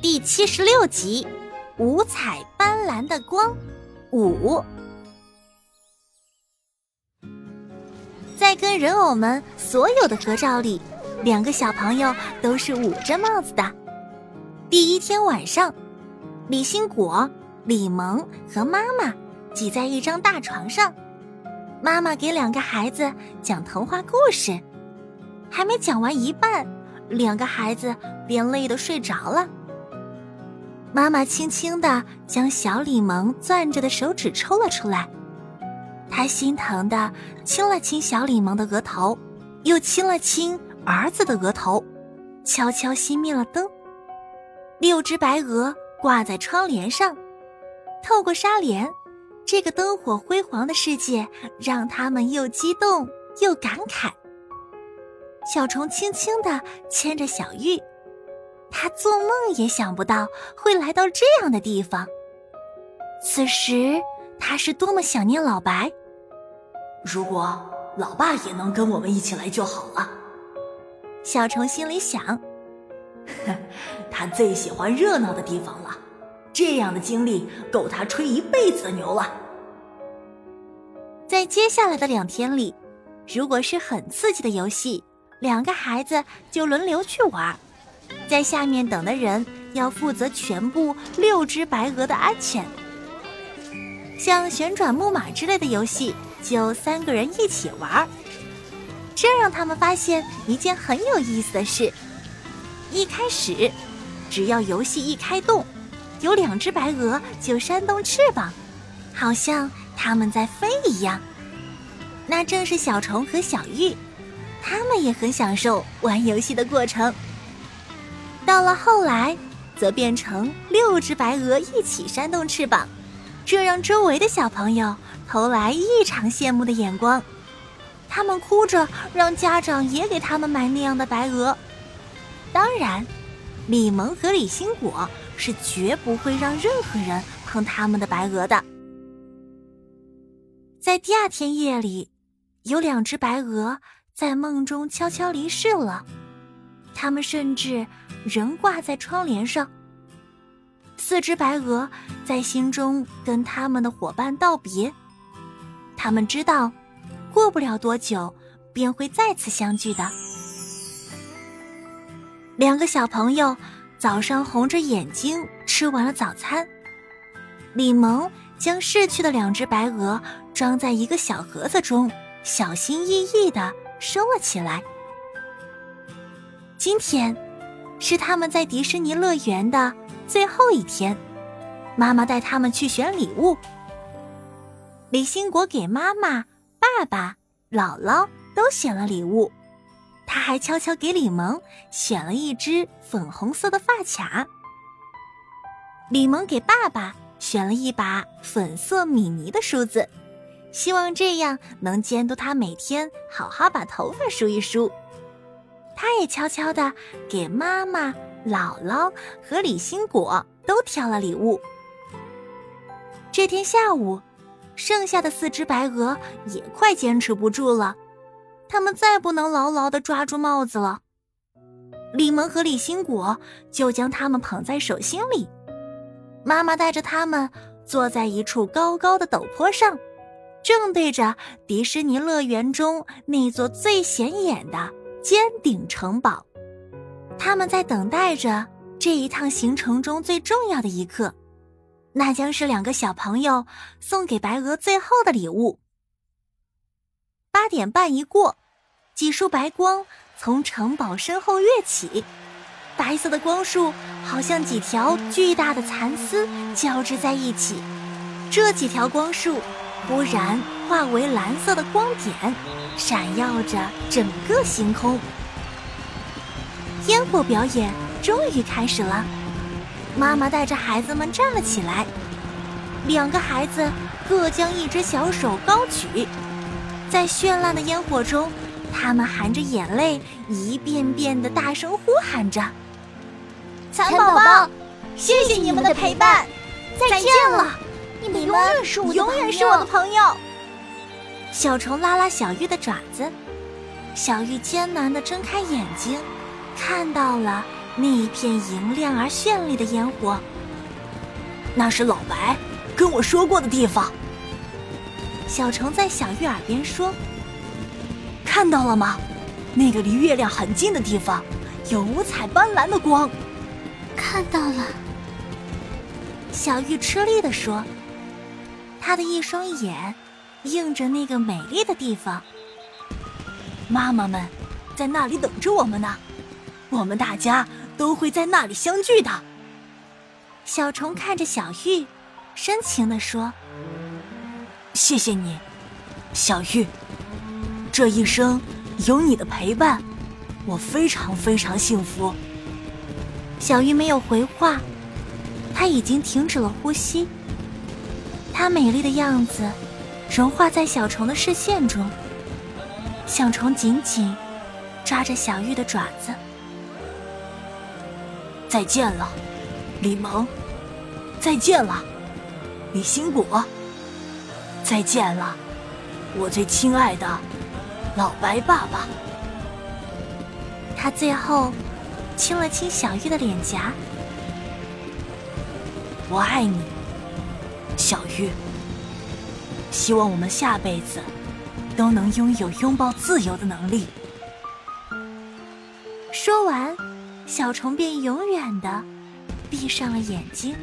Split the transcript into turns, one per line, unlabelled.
第七十六集，五彩斑斓的光五。在跟人偶们所有的合照里，两个小朋友都是捂着帽子的。第一天晚上，李新果、李萌和妈妈挤在一张大床上，妈妈给两个孩子讲童话故事，还没讲完一半，两个孩子便累得睡着了。妈妈轻轻地将小李萌攥着的手指抽了出来，她心疼地亲了亲小李萌的额头，又亲了亲儿子的额头，悄悄熄灭了灯。六只白鹅挂在窗帘上，透过纱帘，这个灯火辉煌的世界让他们又激动又感慨。小虫轻轻地牵着小玉。他做梦也想不到会来到这样的地方。此时，他是多么想念老白。
如果老爸也能跟我们一起来就好了。
小虫心里想：“
他最喜欢热闹的地方了，这样的经历够他吹一辈子的牛了。”
在接下来的两天里，如果是很刺激的游戏，两个孩子就轮流去玩。在下面等的人要负责全部六只白鹅的安全。像旋转木马之类的游戏，就三个人一起玩儿。这让他们发现一件很有意思的事：一开始，只要游戏一开动，有两只白鹅就扇动翅膀，好像他们在飞一样。那正是小虫和小玉，他们也很享受玩游戏的过程。到了后来，则变成六只白鹅一起扇动翅膀，这让周围的小朋友投来异常羡慕的眼光。他们哭着让家长也给他们买那样的白鹅。当然，李萌和李新果是绝不会让任何人碰他们的白鹅的。在第二天夜里，有两只白鹅在梦中悄悄离世了。他们甚至仍挂在窗帘上。四只白鹅在心中跟他们的伙伴道别，他们知道，过不了多久便会再次相聚的。两个小朋友早上红着眼睛吃完了早餐，李萌将逝去的两只白鹅装在一个小盒子中，小心翼翼的收了起来。今天是他们在迪士尼乐园的最后一天，妈妈带他们去选礼物。李兴国给妈妈、爸爸、姥姥都选了礼物，他还悄悄给李萌选了一只粉红色的发卡。李萌给爸爸选了一把粉色米妮的梳子，希望这样能监督他每天好好把头发梳一梳。他也悄悄地给妈妈、姥姥和李新果都挑了礼物。这天下午，剩下的四只白鹅也快坚持不住了，他们再不能牢牢地抓住帽子了。李萌和李新果就将它们捧在手心里。妈妈带着他们坐在一处高高的陡坡上，正对着迪士尼乐园中那座最显眼的。尖顶城堡，他们在等待着这一趟行程中最重要的一刻，那将是两个小朋友送给白鹅最后的礼物。八点半一过，几束白光从城堡身后跃起，白色的光束好像几条巨大的蚕丝交织在一起，这几条光束忽然化为蓝色的光点。闪耀着整个星空，烟火表演终于开始了。妈妈带着孩子们站了起来，两个孩子各将一只小手高举，在绚烂的烟火中，他们含着眼泪，一遍遍的大声呼喊着：“
蚕宝宝，谢谢你们的陪伴，再见了，你们永远是我
永远是我的朋友。”小虫拉拉小玉的爪子，小玉艰难地睁开眼睛，看到了那一片莹亮而绚丽的烟火，
那是老白跟我说过的地方。
小虫在小玉耳边说：“
看到了吗？那个离月亮很近的地方，有五彩斑斓的光。”
看到了。
小玉吃力地说：“他的一双眼映着那个美丽的地方。
妈妈们在那里等着我们呢，我们大家都会在那里相聚的。”
小虫看着小玉，深情地说。
谢谢你，小玉。这一生有你的陪伴，我非常非常幸福。
小玉没有回话，她已经停止了呼吸。她美丽的样子融化在小虫的视线中。小虫紧紧抓着小玉的爪子。
再见了，李萌。再见了，李新果。再见了，我最亲爱的老白爸爸。
他最后亲了亲小玉的脸颊。
我爱你，小玉。希望我们下辈子都能拥有拥抱自由的能力。
说完，小虫便永远的闭上了眼睛。